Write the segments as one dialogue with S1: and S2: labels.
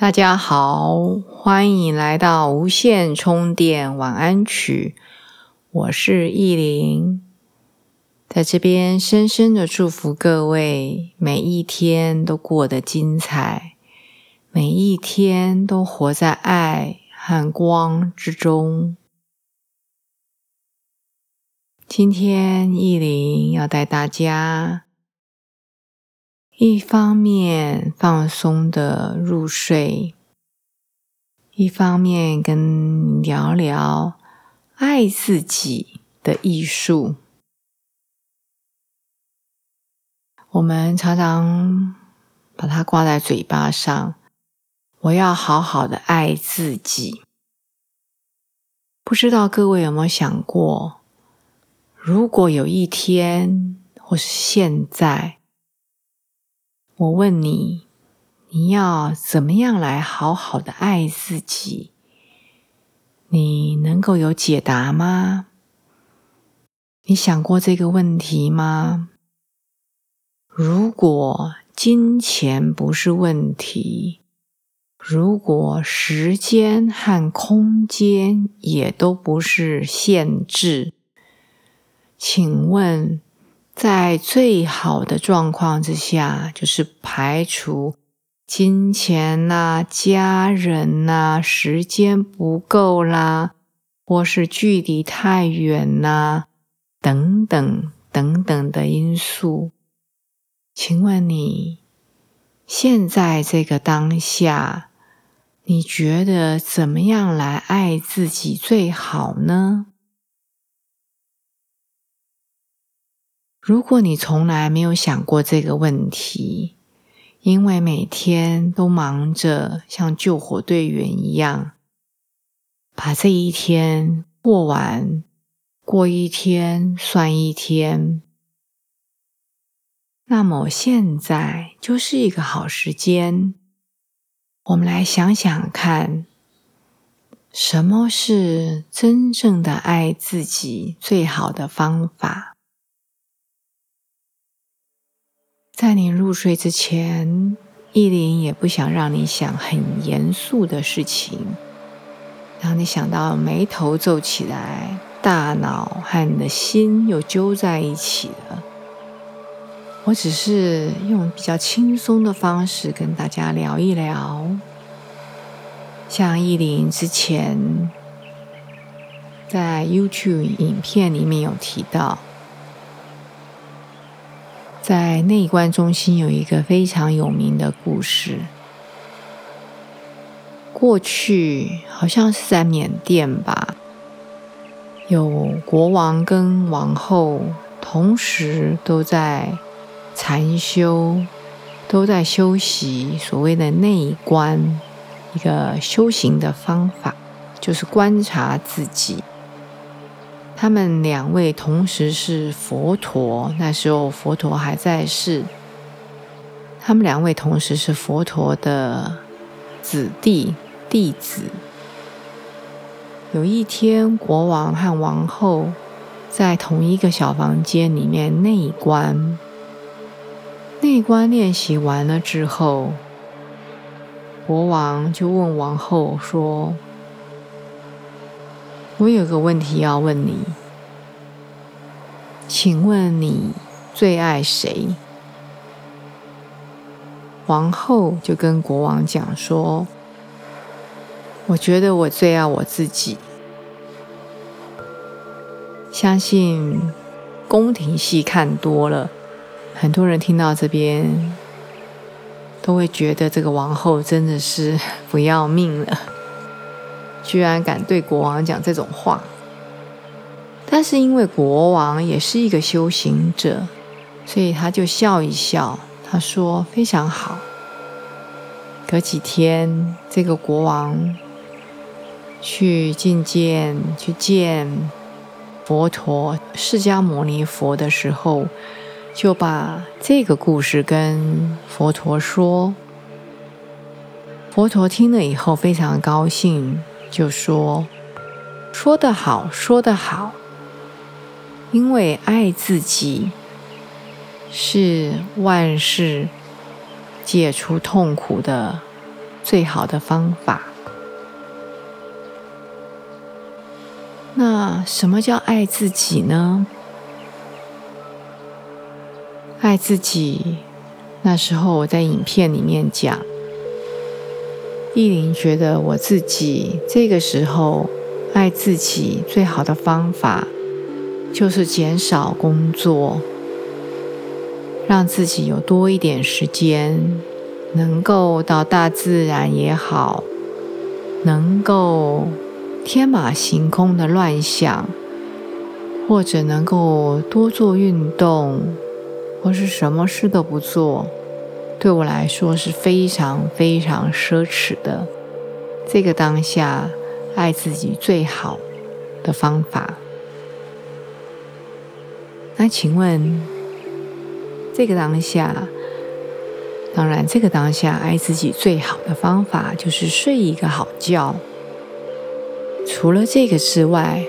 S1: 大家好，欢迎来到无线充电晚安曲。我是意林，在这边深深的祝福各位，每一天都过得精彩，每一天都活在爱和光之中。今天意林要带大家。一方面放松的入睡，一方面跟你聊聊爱自己的艺术。我们常常把它挂在嘴巴上，我要好好的爱自己。不知道各位有没有想过，如果有一天，或是现在。我问你，你要怎么样来好好的爱自己？你能够有解答吗？你想过这个问题吗？如果金钱不是问题，如果时间和空间也都不是限制，请问？在最好的状况之下，就是排除金钱呐、家人呐、时间不够啦，或是距离太远呐，等等等等的因素。请问你现在这个当下，你觉得怎么样来爱自己最好呢？如果你从来没有想过这个问题，因为每天都忙着像救火队员一样，把这一天过完，过一天算一天，那么现在就是一个好时间，我们来想想看，什么是真正的爱自己最好的方法。在你入睡之前，意林也不想让你想很严肃的事情，让你想到眉头皱起来，大脑和你的心又揪在一起了。我只是用比较轻松的方式跟大家聊一聊，像意林之前在 YouTube 影片里面有提到。在内观中心有一个非常有名的故事。过去好像是在缅甸吧，有国王跟王后同时都在禅修，都在修习所谓的内观，一个修行的方法，就是观察自己。他们两位同时是佛陀，那时候佛陀还在世。他们两位同时是佛陀的子弟弟子。有一天，国王和王后在同一个小房间里面内观。内观练习完了之后，国王就问王后说。我有个问题要问你，请问你最爱谁？王后就跟国王讲说：“我觉得我最爱我自己。”相信宫廷戏看多了，很多人听到这边都会觉得这个王后真的是不要命了。居然敢对国王讲这种话，但是因为国王也是一个修行者，所以他就笑一笑。他说：“非常好。”隔几天，这个国王去觐见、去见佛陀、释迦牟尼佛的时候，就把这个故事跟佛陀说。佛陀听了以后非常高兴，就说：“说得好，说得好。因为爱自己是万事解除痛苦的最好的方法。那什么叫爱自己呢？爱自己，那时候我在影片里面讲。”意林觉得，我自己这个时候爱自己最好的方法，就是减少工作，让自己有多一点时间，能够到大自然也好，能够天马行空的乱想，或者能够多做运动，或是什么事都不做。对我来说是非常非常奢侈的。这个当下爱自己最好的方法。那请问，这个当下，当然，这个当下爱自己最好的方法就是睡一个好觉。除了这个之外，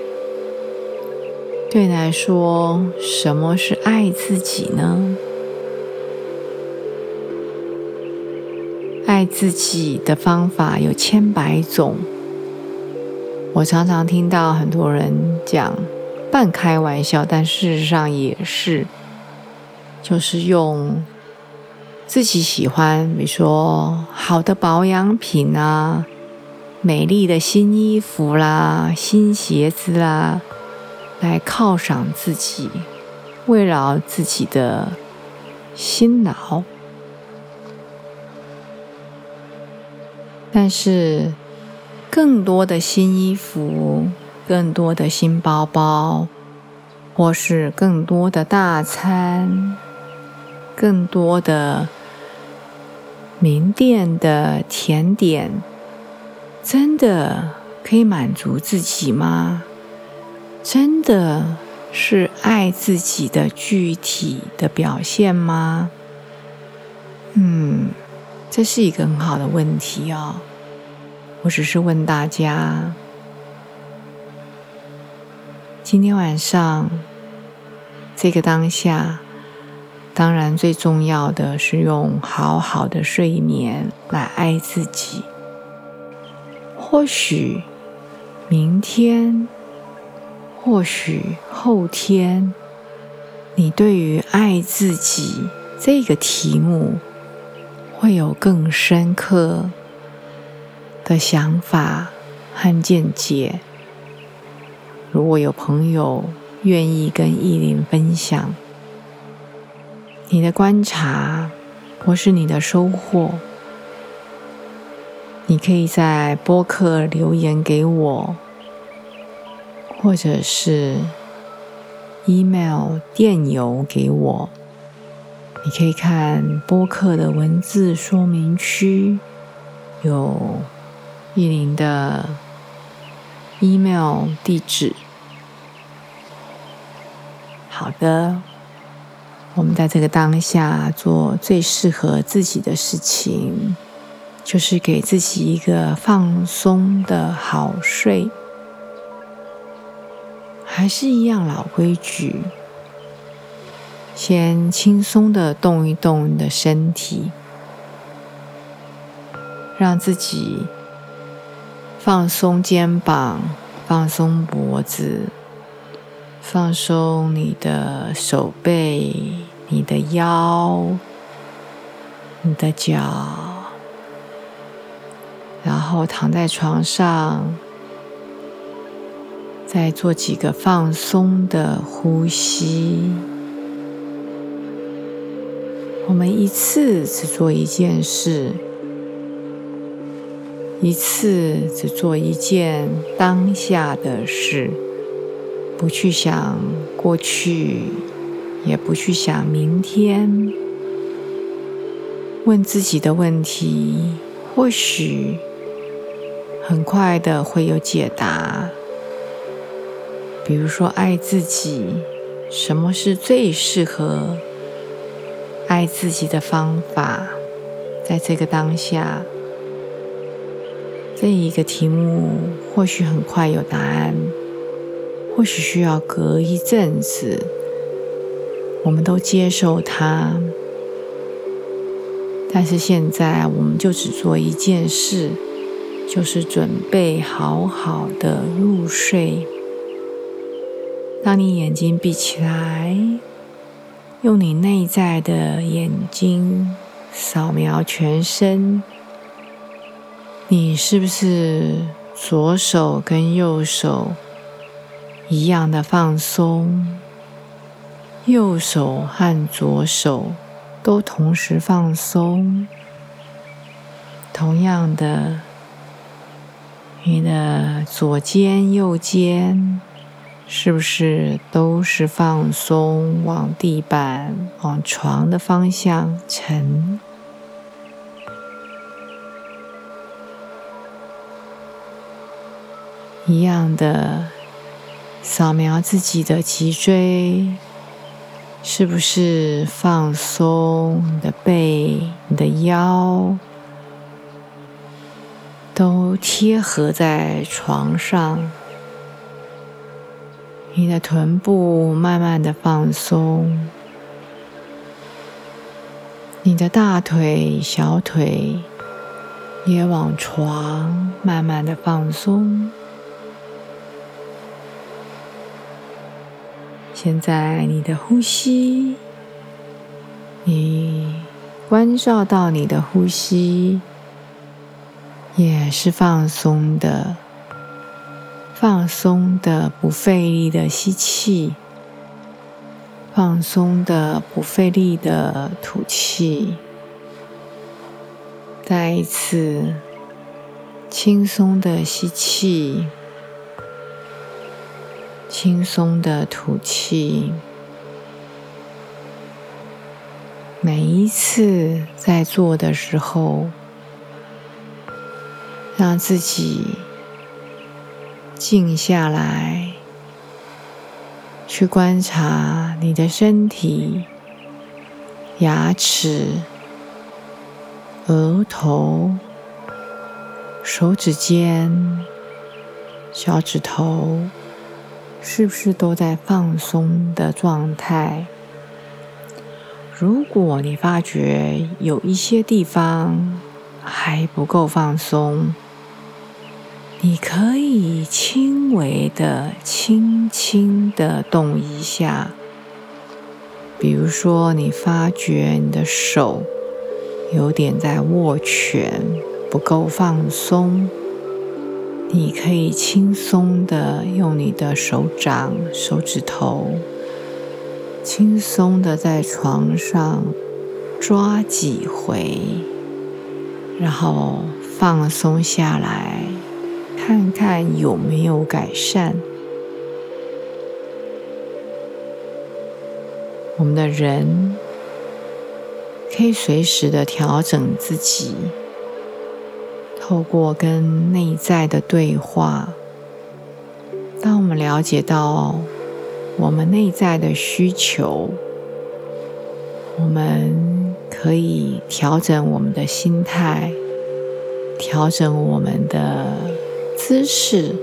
S1: 对你来说，什么是爱自己呢？爱自己的方法有千百种，我常常听到很多人讲半开玩笑，但事实上也是，就是用自己喜欢，比如说好的保养品啊、美丽的新衣服啦、新鞋子啦，来犒赏自己，慰劳自己的辛劳。但是，更多的新衣服，更多的新包包，或是更多的大餐，更多的名店的甜点，真的可以满足自己吗？真的是爱自己的具体的表现吗？嗯。这是一个很好的问题哦。我只是问大家，今天晚上这个当下，当然最重要的是用好好的睡眠来爱自己。或许明天，或许后天，你对于爱自己这个题目。会有更深刻的想法和见解。如果有朋友愿意跟意林分享你的观察或是你的收获，你可以在播客留言给我，或者是 email 电邮给我。你可以看播客的文字说明区，有意林的 email 地址。好的，我们在这个当下做最适合自己的事情，就是给自己一个放松的好睡。还是一样老规矩。先轻松的动一动你的身体，让自己放松肩膀，放松脖子，放松你的手背、你的腰、你的脚，然后躺在床上，再做几个放松的呼吸。我们一次只做一件事，一次只做一件当下的事，不去想过去，也不去想明天。问自己的问题，或许很快的会有解答。比如说，爱自己，什么是最适合爱自己的方法？在这个当下，这一个题目或许很快有答案，或许需要隔一阵子，我们都接受它。但是现在，我们就只做一件事，就是准备好好的入睡。当你眼睛闭起来，用你内在的眼睛扫描全身，你是不是左手跟右手一样的放松？右手和左手都同时放松。同样的，你的左肩、右肩。是不是都是放松，往地板、往床的方向沉？一样的，扫描自己的脊椎，是不是放松？你的背、你的腰都贴合在床上。你的臀部慢慢的放松，你的大腿、小腿也往床慢慢的放松。现在你的呼吸，你关照到你的呼吸也是放松的。放松的、不费力的吸气，放松的、不费力的吐气。再一次轻松的吸气，轻松的吐气。每一次在做的时候，让自己。静下来，去观察你的身体、牙齿、额头、手指尖、小指头，是不是都在放松的状态？如果你发觉有一些地方还不够放松，你可以轻微的、轻轻的动一下，比如说，你发觉你的手有点在握拳，不够放松，你可以轻松的用你的手掌、手指头，轻松的在床上抓几回，然后放松下来。看看有没有改善。我们的人可以随时的调整自己，透过跟内在的对话。当我们了解到我们内在的需求，我们可以调整我们的心态，调整我们的。姿势，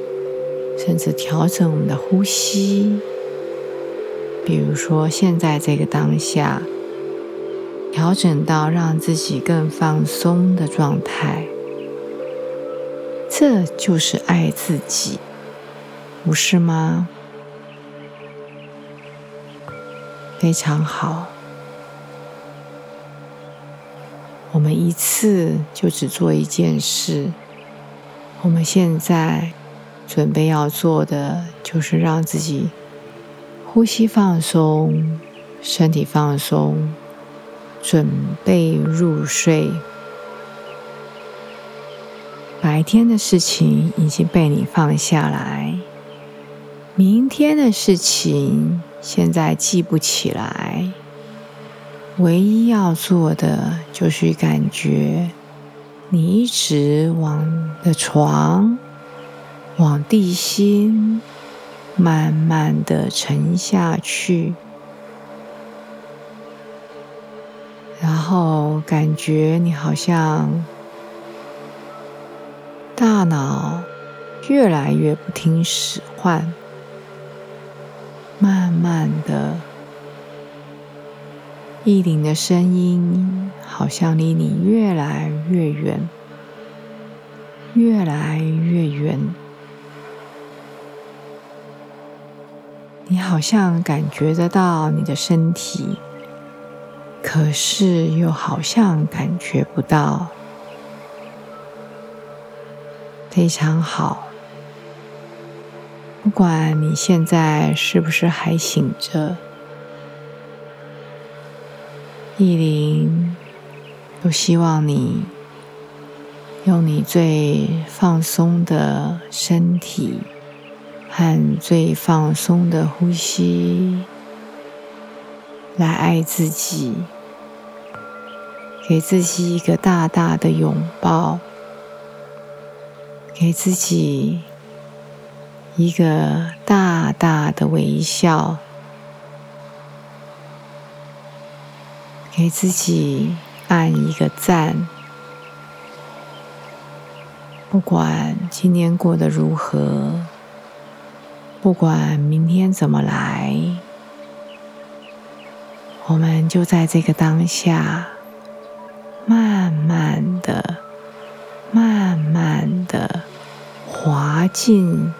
S1: 甚至调整我们的呼吸。比如说，现在这个当下，调整到让自己更放松的状态，这就是爱自己，不是吗？非常好。我们一次就只做一件事。我们现在准备要做的，就是让自己呼吸放松，身体放松，准备入睡。白天的事情已经被你放下来，明天的事情现在记不起来。唯一要做的，就是感觉你一直往的床、往地心慢慢的沉下去，然后感觉你好像大脑越来越不听使唤，慢慢的。意林的声音好像离你越来越远，越来越远。你好像感觉得到你的身体，可是又好像感觉不到。非常好，不管你现在是不是还醒着。意林都希望你用你最放松的身体和最放松的呼吸来爱自己，给自己一个大大的拥抱，给自己一个大大的微笑。给自己按一个赞，不管今天过得如何，不管明天怎么来，我们就在这个当下，慢慢的、慢慢的滑进、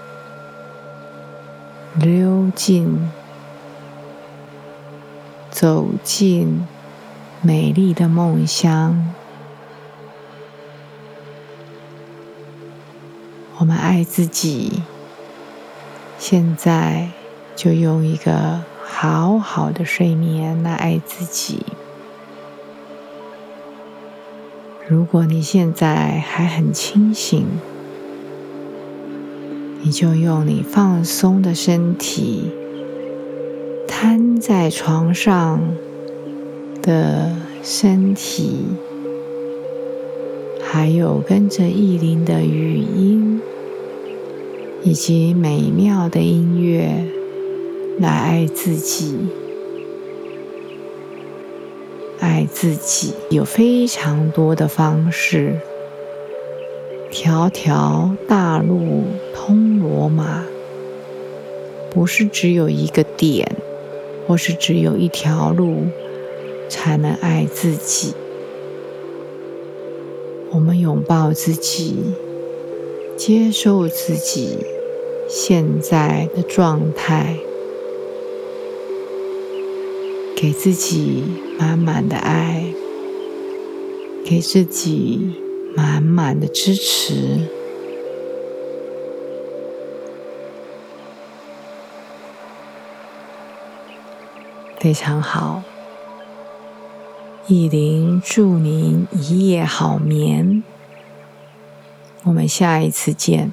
S1: 溜进、走进。美丽的梦乡，我们爱自己。现在就用一个好好的睡眠来爱自己。如果你现在还很清醒，你就用你放松的身体瘫在床上。的身体，还有跟着意林的语音，以及美妙的音乐，来爱自己。爱自己有非常多的方式，条条大路通罗马，不是只有一个点，或是只有一条路。才能爱自己。我们拥抱自己，接受自己现在的状态，给自己满满的爱，给自己满满的支持，非常好。意林祝您一夜好眠，我们下一次见。